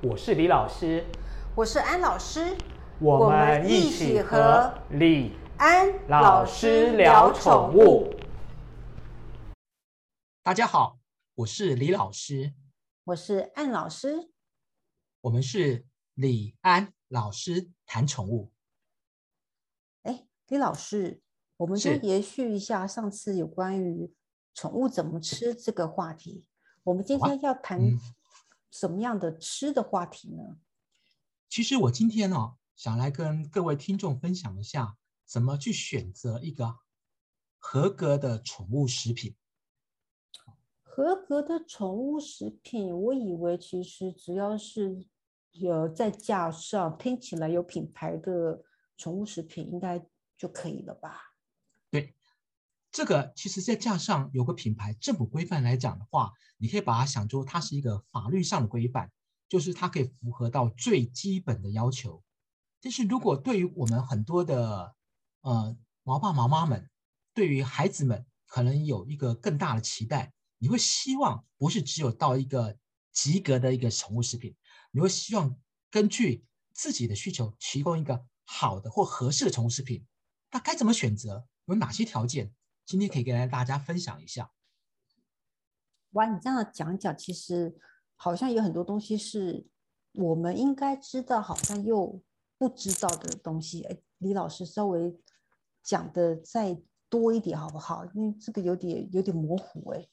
我是李老师，我是安老师，我们一起和李安老师聊宠物。大家好，我是李老师，我是安老师，我们是李安老师谈宠物。哎，李老师，我们就延续一下上次有关于宠物怎么吃这个话题。我们今天要谈什么样的吃的话题呢？其实我今天呢，想来跟各位听众分享一下，怎么去选择一个合格的宠物食品。合格的宠物食品，我以为其实只要是有在架上听起来有品牌的宠物食品，应该就可以了吧？这个其实在架上有个品牌政府规范来讲的话，你可以把它想作它是一个法律上的规范，就是它可以符合到最基本的要求。但是如果对于我们很多的呃毛爸毛妈们，对于孩子们可能有一个更大的期待。你会希望不是只有到一个及格的一个宠物食品，你会希望根据自己的需求提供一个好的或合适的宠物食品。那该怎么选择？有哪些条件？今天可以跟大家分享一下。哇，你这样讲讲，其实好像有很多东西是我们应该知道，好像又不知道的东西。哎，李老师稍微讲的再多一点好不好？因为这个有点有点模糊哎。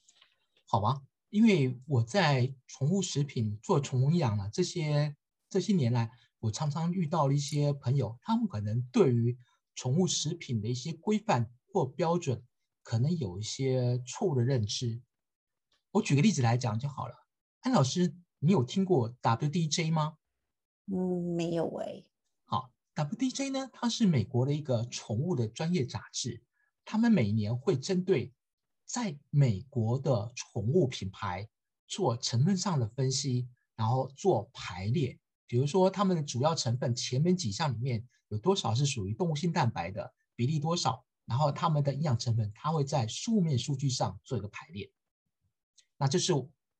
好吧，因为我在宠物食品做宠物养了这些这些年来，我常常遇到了一些朋友，他们可能对于宠物食品的一些规范或标准，可能有一些错误的认知。我举个例子来讲就好了。安老师，你有听过 WDJ 吗？嗯，没有哎。好，WDJ 呢，它是美国的一个宠物的专业杂志，他们每年会针对。在美国的宠物品牌做成分上的分析，然后做排列，比如说它们的主要成分前面几项里面有多少是属于动物性蛋白的比例多少，然后他们的营养成分，它会在书面数据上做一个排列。那这是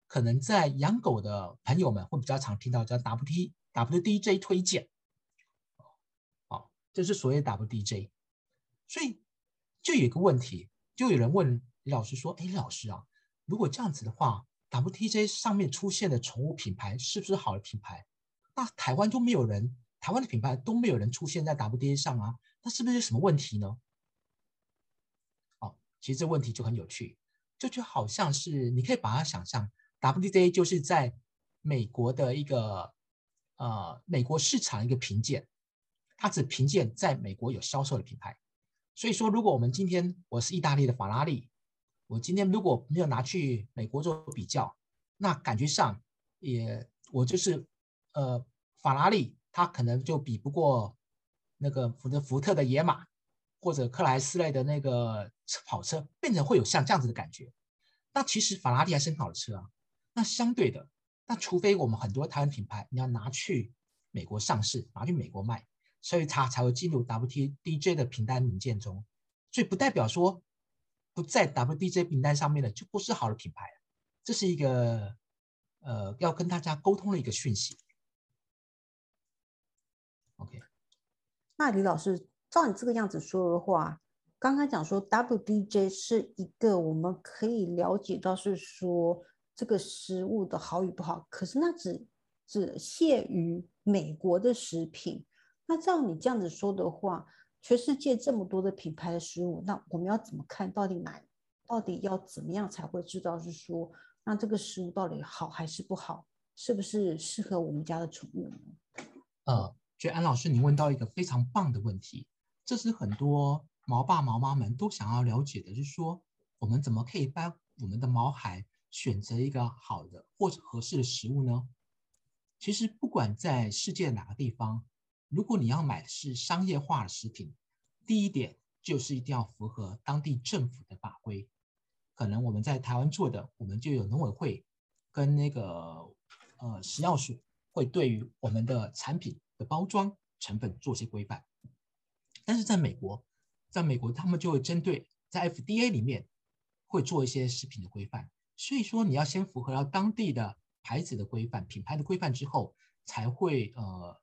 可能在养狗的朋友们会比较常听到叫 W T W D J 推荐，好，这是所谓的 W D J。所以就有一个问题，就有人问。李老师说：“哎，李老师啊，如果这样子的话，WTJ 上面出现的宠物品牌是不是好的品牌？那台湾都没有人，台湾的品牌都没有人出现在 WTJ 上啊，那是不是有什么问题呢？”其实这问题就很有趣，这就好像是你可以把它想象，WTJ 就是在美国的一个呃美国市场一个评鉴，它只评鉴在美国有销售的品牌。所以说，如果我们今天我是意大利的法拉利。我今天如果没有拿去美国做比较，那感觉上也我就是呃法拉利，它可能就比不过那个福特福特的野马或者克莱斯勒的那个跑车，变成会有像这样子的感觉。那其实法拉利还是很好的车啊。那相对的，那除非我们很多台湾品牌你要拿去美国上市，拿去美国卖，所以它才会进入 WTDJ 的平单名件中。所以不代表说。不在 WDJ 名单上面的就不是好的品牌，这是一个呃要跟大家沟通的一个讯息。OK，那李老师照你这个样子说的话，刚刚讲说 WDJ 是一个我们可以了解到是说这个食物的好与不好，可是那只只限于美国的食品。那照你这样子说的话。全世界这么多的品牌的食物，那我们要怎么看？到底哪？到底要怎么样才会知道是说，那这个食物到底好还是不好？是不是适合我们家的宠物呢？呃，觉得安老师，你问到一个非常棒的问题，这是很多毛爸毛妈们都想要了解的，就是说，我们怎么可以帮我们的毛孩选择一个好的或者合适的食物呢？其实，不管在世界哪个地方。如果你要买的是商业化的食品，第一点就是一定要符合当地政府的法规。可能我们在台湾做的，我们就有农委会跟那个呃食药署会对于我们的产品的包装成分做些规范。但是在美国，在美国他们就会针对在 FDA 里面会做一些食品的规范。所以说你要先符合到当地的牌子的规范、品牌的规范之后。才会呃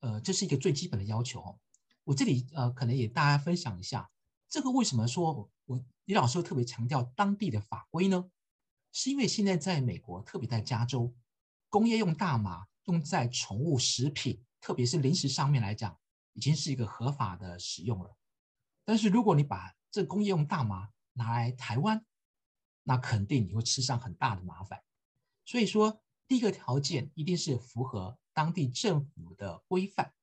呃，这是一个最基本的要求。我这里呃可能也大家分享一下，这个为什么说我李老师特别强调当地的法规呢？是因为现在在美国，特别在加州，工业用大麻用在宠物食品，特别是零食上面来讲，已经是一个合法的使用了。但是如果你把这工业用大麻拿来台湾，那肯定你会吃上很大的麻烦。所以说，第一个条件一定是符合当地政府的规范，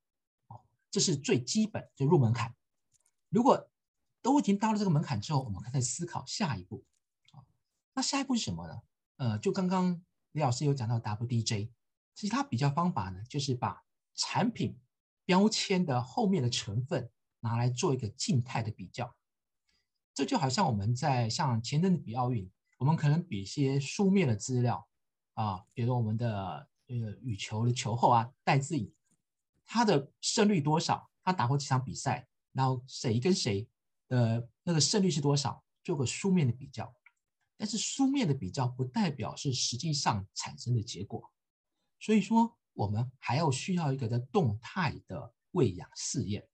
哦，这是最基本就入门槛。如果都已经到了这个门槛之后，我们可以思考下一步。那下一步是什么呢？呃，就刚刚李老师有讲到 WDJ，其实它比较方法呢，就是把产品标签的后面的成分拿来做一个静态的比较。这就好像我们在像前阵子比奥运，我们可能比一些书面的资料啊，比如我们的呃羽球的球后啊戴资颖，他的胜率多少，他打过几场比赛，然后谁跟谁的那个胜率是多少，做个书面的比较。但是书面的比较不代表是实际上产生的结果，所以说我们还要需要一个的动态的喂养试验。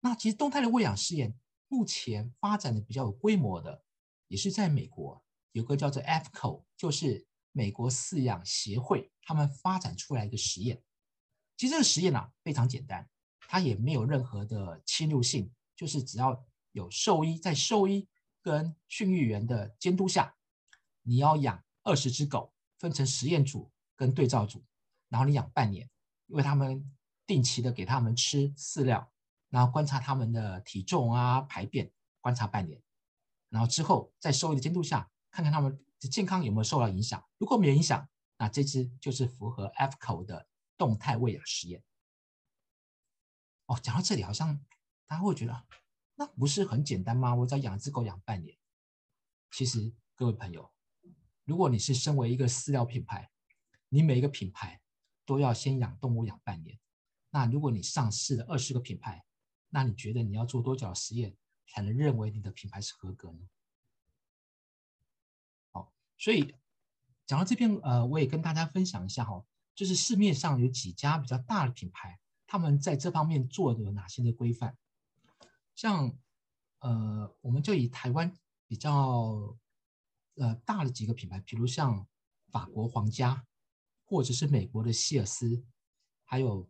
那其实动态的喂养试验目前发展的比较有规模的，也是在美国有个叫做 FCO，就是美国饲养协会，他们发展出来一个实验。其实这个实验呢非常简单，它也没有任何的侵入性，就是只要有兽医在兽医。跟训育员的监督下，你要养二十只狗，分成实验组跟对照组，然后你养半年，因为他们定期的给他们吃饲料，然后观察他们的体重啊、排便，观察半年，然后之后在兽医的监督下，看看他们的健康有没有受到影响。如果没有影响，那这只就是符合 F 口的动态喂养实验。哦，讲到这里，好像大家会觉得。那不是很简单吗？我只要养只狗养半年。其实各位朋友，如果你是身为一个饲料品牌，你每一个品牌都要先养动物养半年。那如果你上市了二十个品牌，那你觉得你要做多久实验才能认为你的品牌是合格呢？好，所以讲到这边，呃，我也跟大家分享一下哈，就是市面上有几家比较大的品牌，他们在这方面做的有哪些的规范。像，呃，我们就以台湾比较，呃，大的几个品牌，比如像法国皇家，或者是美国的希尔斯，还有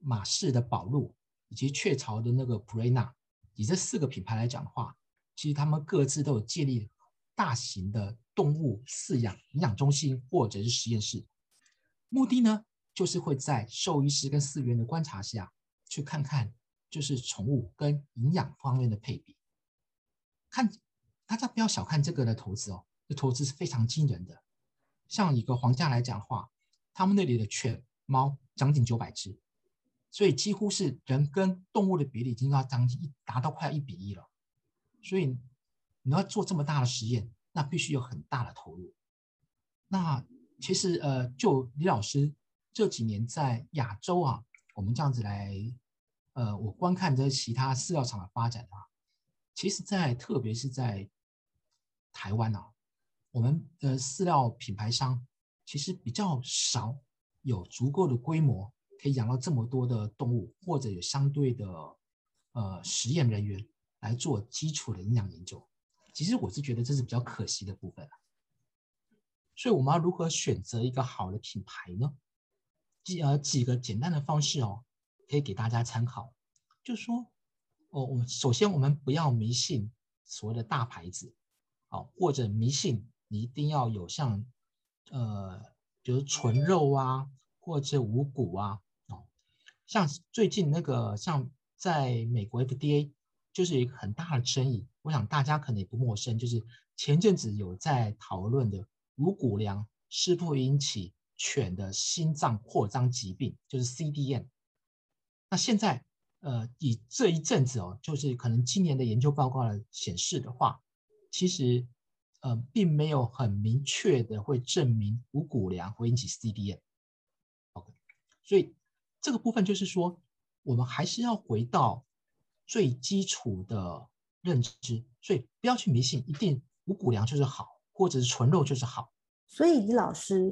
马氏的宝路，以及雀巢的那个普瑞纳，以这四个品牌来讲的话，其实他们各自都有建立大型的动物饲养营养中心或者是实验室，目的呢，就是会在兽医师跟饲员的观察下去看看。就是宠物跟营养方面的配比，看大家不要小看这个的投资哦，这投资是非常惊人的。像一个皇家来讲的话，他们那里的犬猫将近九百只，所以几乎是人跟动物的比例已经要将近一达到快要一比一了。所以你要做这么大的实验，那必须有很大的投入。那其实呃，就李老师这几年在亚洲啊，我们这样子来。呃，我观看这其他饲料厂的发展啊，其实，在特别是在台湾啊，我们的饲料品牌商其实比较少有足够的规模可以养到这么多的动物，或者有相对的呃实验人员来做基础的营养研究。其实我是觉得这是比较可惜的部分所以我们要如何选择一个好的品牌呢？几呃几个简单的方式哦。可以给大家参考，就是说，哦，我们首先我们不要迷信所谓的大牌子，好，或者迷信你一定要有像，呃，比如纯肉啊，或者是五谷啊，哦，像最近那个像在美国 FDA 就是一个很大的争议，我想大家可能也不陌生，就是前阵子有在讨论的五谷粮是否引起犬的心脏扩张疾病，就是 CDM。那现在，呃，以这一阵子哦，就是可能今年的研究报告来显示的话，其实，呃，并没有很明确的会证明五谷粮会引起 CDN。OK，所以这个部分就是说，我们还是要回到最基础的认知，所以不要去迷信，一定五谷粮就是好，或者是纯肉就是好。所以李老师，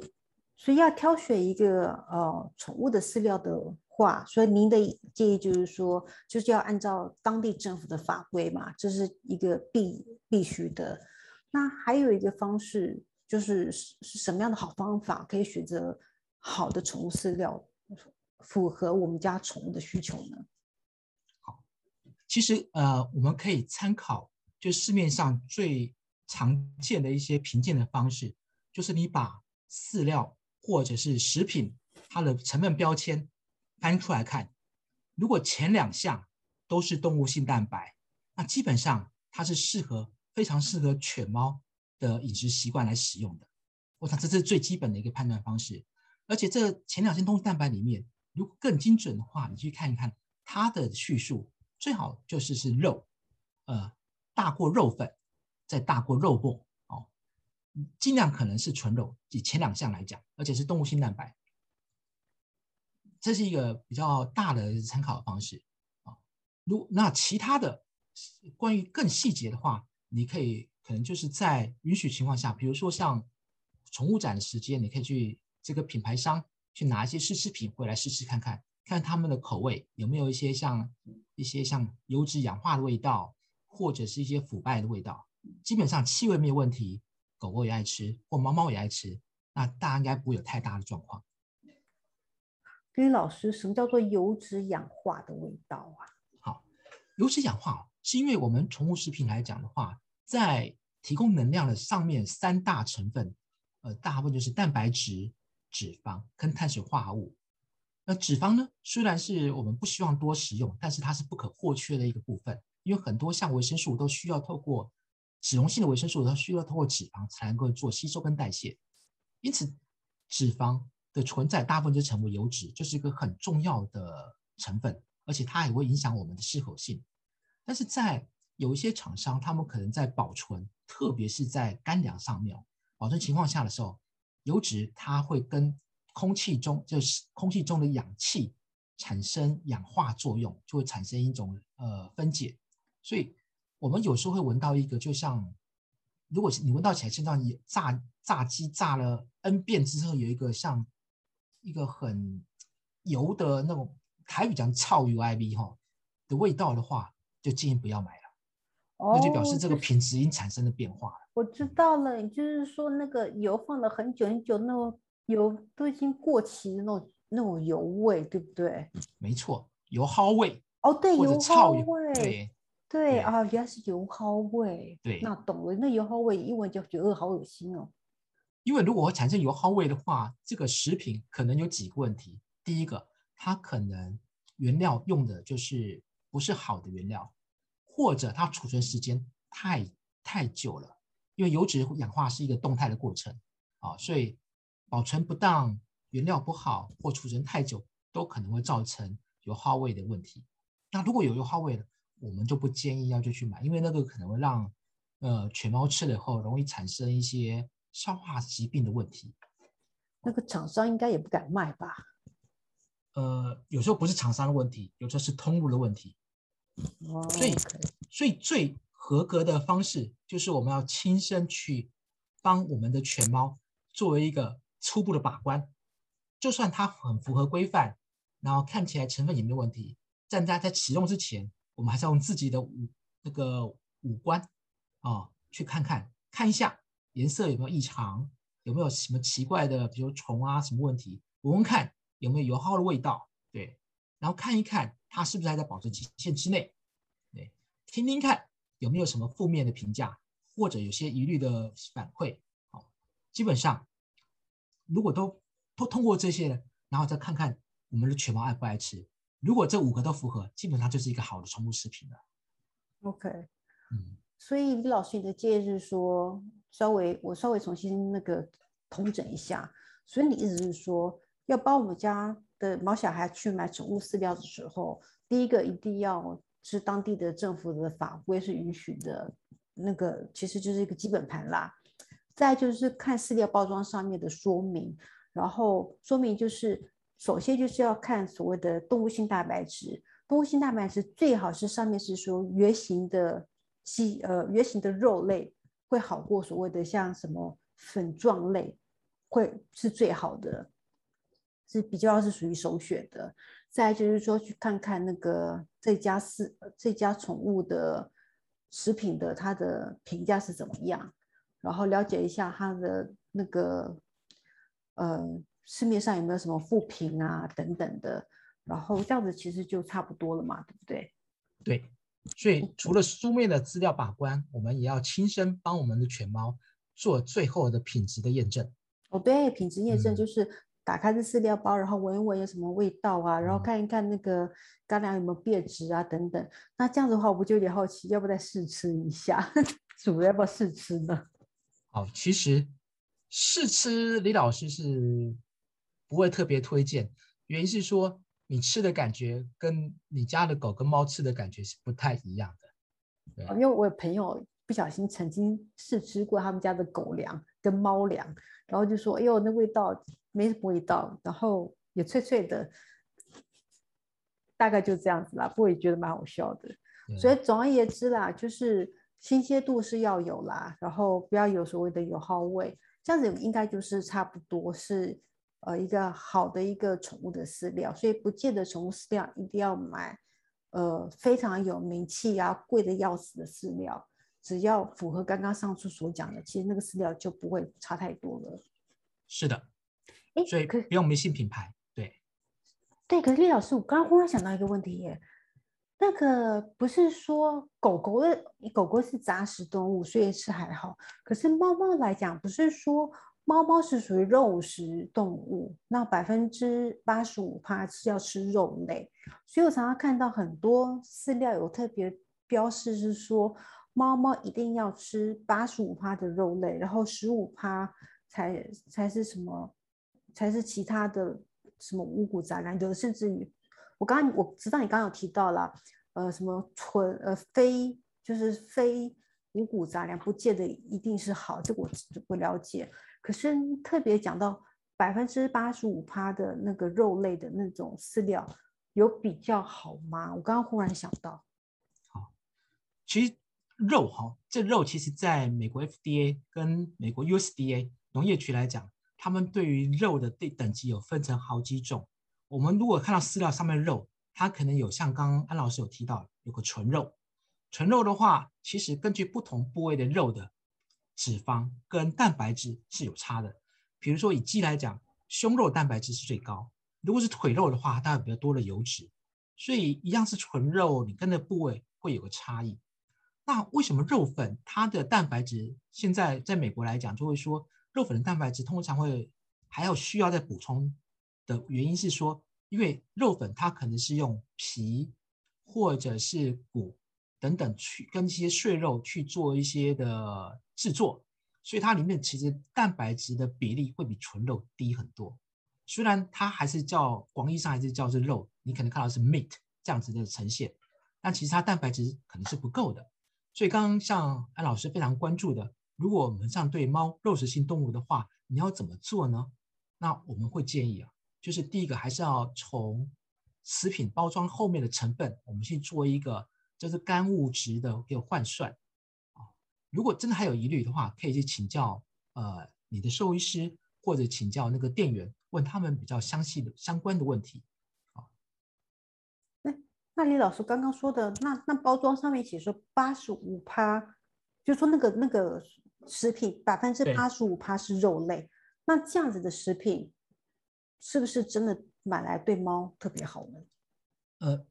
所以要挑选一个呃宠物的饲料的话，所以您的建议就是说，就是要按照当地政府的法规嘛，这是一个必必须的。那还有一个方式，就是是什么样的好方法可以选择好的宠物饲料，符合我们家宠物的需求呢？好，其实呃，我们可以参考就市面上最常见的一些评鉴的方式，就是你把饲料或者是食品它的成分标签翻出来看，如果前两项都是动物性蛋白，那基本上它是适合。非常适合犬猫的饮食习惯来使用的，我想这是最基本的一个判断方式。而且这前两性动物蛋白里面，如果更精准的话，你去看一看它的叙述，最好就是是肉，呃，大过肉粉，再大过肉末哦，尽量可能是纯肉。以前两项来讲，而且是动物性蛋白，这是一个比较大的参考方式啊。如那其他的关于更细节的话，你可以可能就是在允许情况下，比如说像宠物展的时间，你可以去这个品牌商去拿一些试吃品回来试试看看，看他们的口味有没有一些像一些像油脂氧化的味道，或者是一些腐败的味道。基本上气味没有问题，狗狗也爱吃，或猫猫也爱吃，那大家应该不会有太大的状况。跟老师，什么叫做油脂氧化的味道啊？好，油脂氧化。是因为我们宠物食品来讲的话，在提供能量的上面三大成分，呃，大部分就是蛋白质、脂肪跟碳水化合物。那脂肪呢，虽然是我们不希望多食用，但是它是不可或缺的一个部分。因为很多像维生素都需要透过脂溶性的维生素，它需要透过脂肪才能够做吸收跟代谢。因此，脂肪的存在大部分就成为油脂，就是一个很重要的成分，而且它也会影响我们的适口性。但是在有一些厂商，他们可能在保存，特别是在干粮上面保存情况下的时候，油脂它会跟空气中就是空气中的氧气产生氧化作用，就会产生一种呃分解。所以我们有时候会闻到一个，就像如果你闻到起来，身上炸炸鸡炸了 N 遍之后，有一个像一个很油的那种台语讲超油 I V 哈的味道的话。就建议不要买了，那就表示这个品质已经产生了变化了。我知道了，也就是说那个油放了很久很久，那种油都已经过期的那种那种油味，对不对？没错，油耗味。哦，对，油耗味。对对啊，原来是油耗味。对，那懂了。那油耗味一闻就觉得好恶心哦。因为如果会产生油耗味的话，这个食品可能有几个问题。第一个，它可能原料用的就是不是好的原料。或者它储存时间太太久了，因为油脂氧化是一个动态的过程啊，所以保存不当、原料不好或储存太久，都可能会造成油耗味的问题。那如果有油耗味的，我们就不建议要就去买，因为那个可能会让呃犬猫吃了以后容易产生一些消化疾病的问题。那个厂商应该也不敢卖吧？呃，有时候不是厂商的问题，有时候是通路的问题。所以，所以最合格的方式就是我们要亲身去帮我们的犬猫作为一个初步的把关，就算它很符合规范，然后看起来成分也没有问题，但在在启用之前，我们还是要用自己的五那个五官啊去看看看一下颜色有没有异常，有没有什么奇怪的，比如虫啊什么问题，闻闻看有没有油耗的味道，对，然后看一看。它是不是还在保质期限之内？对，听听看有没有什么负面的评价，或者有些疑虑的反馈。好，基本上如果都都通过这些，然后再看看我们的犬猫爱不爱吃。如果这五个都符合，基本上就是一个好的宠物食品了。OK，嗯，所以李老师你的建议是说，稍微我稍微重新那个统整一下。所以你意思是说，要帮我们家。的毛小孩去买宠物饲料的时候，第一个一定要是当地的政府的法规是允许的，那个其实就是一个基本盘啦。再就是看饲料包装上面的说明，然后说明就是首先就是要看所谓的动物性蛋白质，动物性蛋白质最好是上面是说圆形的鸡呃圆形的肉类会好过所谓的像什么粉状类。会是最好的，是比较是属于首选的。再就是说，去看看那个这家是这家宠物的食品的它的评价是怎么样，然后了解一下它的那个呃市面上有没有什么负评啊等等的，然后这样子其实就差不多了嘛，对不对？对，所以除了书面的资料把关，我们也要亲身帮我们的犬猫做最后的品质的验证。哦，对，品质验证就是。打开这饲料包，然后闻一闻有什么味道啊，然后看一看那个干粮有没有变质啊，等等。那这样子的话，我不就有点好奇，要不再试吃一下？主要不要试吃呢？好，其实试吃李老师是不会特别推荐，原因是说你吃的感觉跟你家的狗跟猫吃的感觉是不太一样的。因为我有朋友不小心曾经试吃过他们家的狗粮跟猫粮，然后就说：“哎呦，那味道。”没什么味道，然后也脆脆的，大概就这样子啦。不过也觉得蛮好笑的。所以总而言之啦，就是新鲜度是要有啦，然后不要有所谓的油耗味，这样子应该就是差不多是呃一个好的一个宠物的饲料。所以不见得宠物饲料一定要买呃非常有名气啊、贵的要死的饲料，只要符合刚刚上述所讲的，其实那个饲料就不会差太多了。是的。所以不用迷信品牌，对，对。可是李老师，我刚刚忽然想到一个问题耶，那个不是说狗狗的狗狗是杂食动物，所以吃还好。可是猫猫来讲，不是说猫猫是属于肉食动物，那百分之八十五趴是要吃肉类。所以我常常看到很多饲料有特别标示，是说猫猫一定要吃八十五趴的肉类，然后十五趴才才是什么？才是其他的什么五谷杂粮，有的甚至于，我刚刚我知道你刚刚有提到了，呃，什么纯呃非就是非五谷杂粮，不见得一定是好，这个我不了解。可是特别讲到百分之八十五趴的那个肉类的那种饲料，有比较好吗？我刚刚忽然想到，好，其实肉哈，这肉其实在美国 FDA 跟美国 USDA 农业局来讲。他们对于肉的对等级有分成好几种。我们如果看到饲料上面肉，它可能有像刚刚安老师有提到，有个纯肉。纯肉的话，其实根据不同部位的肉的脂肪跟蛋白质是有差的。比如说以鸡来讲，胸肉蛋白质是最高；如果是腿肉的话，它有比较多的油脂。所以一样是纯肉，你跟的部位会有个差异。那为什么肉粉它的蛋白质现在在美国来讲就会说？肉粉的蛋白质通常会还要需要再补充的原因是说，因为肉粉它可能是用皮或者是骨等等去跟一些碎肉去做一些的制作，所以它里面其实蛋白质的比例会比纯肉低很多。虽然它还是叫广义上还是叫是肉，你可能看到是 meat 这样子的呈现，但其实它蛋白质可能是不够的。所以刚刚像安老师非常关注的。如果我们这样对猫肉食性动物的话，你要怎么做呢？那我们会建议啊，就是第一个还是要从食品包装后面的成分，我们去做一个就是干物质的一个换算啊。如果真的还有疑虑的话，可以去请教呃你的兽医师，或者请教那个店员，问他们比较详细的相关的问题啊。那那李老师刚刚说的，那那包装上面写说八十五趴，就说那个那个。食品百分之八十五趴是肉类，那这样子的食品是不是真的买来对猫特别好呢？呃，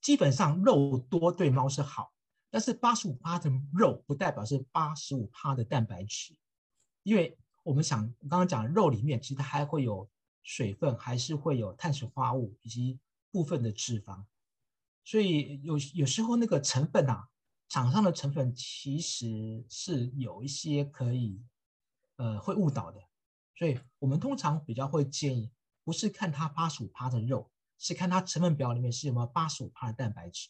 基本上肉多对猫是好，但是八十五趴的肉不代表是八十五趴的蛋白质，因为我们想刚刚讲肉里面其实它还会有水分，还是会有碳水化合物以及部分的脂肪，所以有有时候那个成分啊。厂商的成分其实是有一些可以，呃，会误导的，所以我们通常比较会建议，不是看它八十五趴的肉，是看它成分表里面是有没有八十五趴的蛋白质。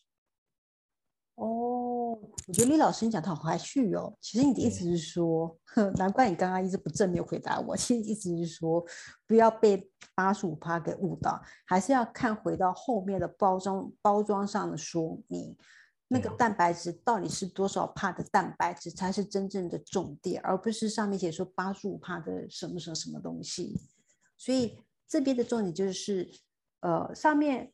哦，我觉得李老师你讲的好含蓄哦。其实你的意思是说，难怪你刚刚一直不正面回答我。其实意思是说，不要被八十五趴给误导，还是要看回到后面的包装包装上的说明。那个蛋白质到底是多少帕的蛋白质才是真正的重点，而不是上面写说八十五帕的什么什么什么东西。所以这边的重点就是，呃，上面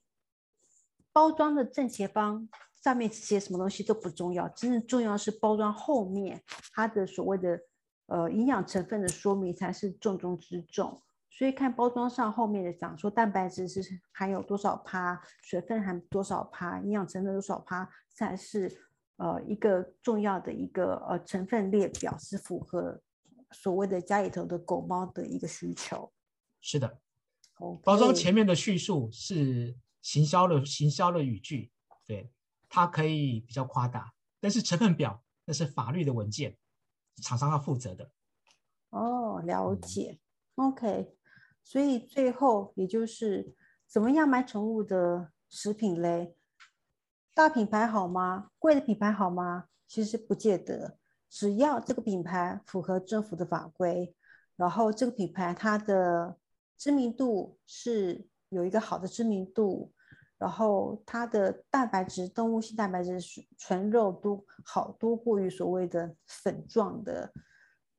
包装的正前方上面写什么东西都不重要，真正重要是包装后面它的所谓的呃营养成分的说明才是重中之重。所以看包装上后面的讲说蛋白质是含有多少趴，水分含多少趴，营养成分多少趴，才是呃一个重要的一个呃成分列表，是符合所谓的家里头的狗猫的一个需求。是的，包装前面的叙述是行销的行销的语句，对，它可以比较夸大，但是成分表那是法律的文件，厂商要负责的。哦，了嗯解。OK，所以最后也就是怎么样买宠物的食品嘞？大品牌好吗？贵的品牌好吗？其实不见得，只要这个品牌符合政府的法规，然后这个品牌它的知名度是有一个好的知名度，然后它的蛋白质、动物性蛋白质是纯肉都好多过于所谓的粉状的，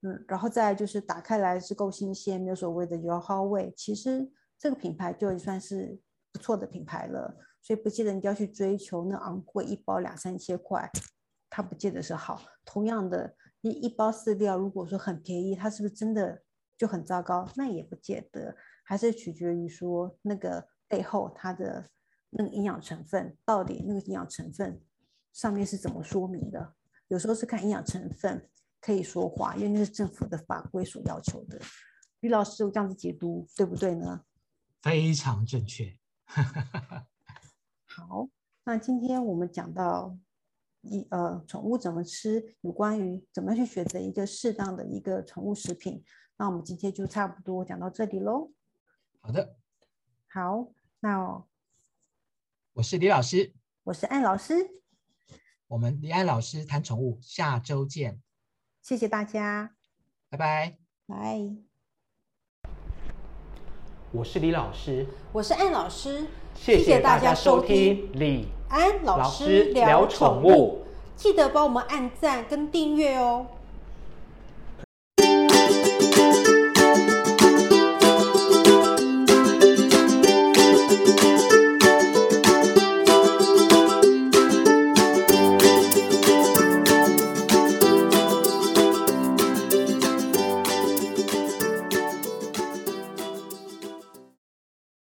嗯，然后再就是打开来是够新鲜，没有所谓的油耗味，其实这个品牌就算是不错的品牌了。所以不见得你要去追求那昂贵一包两三千块，它不见得是好。同样的，一一包饲料如果说很便宜，它是不是真的就很糟糕？那也不见得，还是取决于说那个背后它的那个营养成分到底那个营养成分上面是怎么说明的。有时候是看营养成分可以说话，因为那是政府的法规所要求的。于老师，我这样子解读对不对呢？非常正确。好，那今天我们讲到一呃宠物怎么吃，有关于怎么去选择一个适当的一个宠物食品。那我们今天就差不多讲到这里喽。好的，好，那我是李老师，我是安老师，我们李安老师谈宠物，下周见，谢谢大家，拜拜。拜。我是李老师，我是安老师，谢谢大家收听李安老老师师聊聊宠物。记得帮我们按赞跟订阅哦。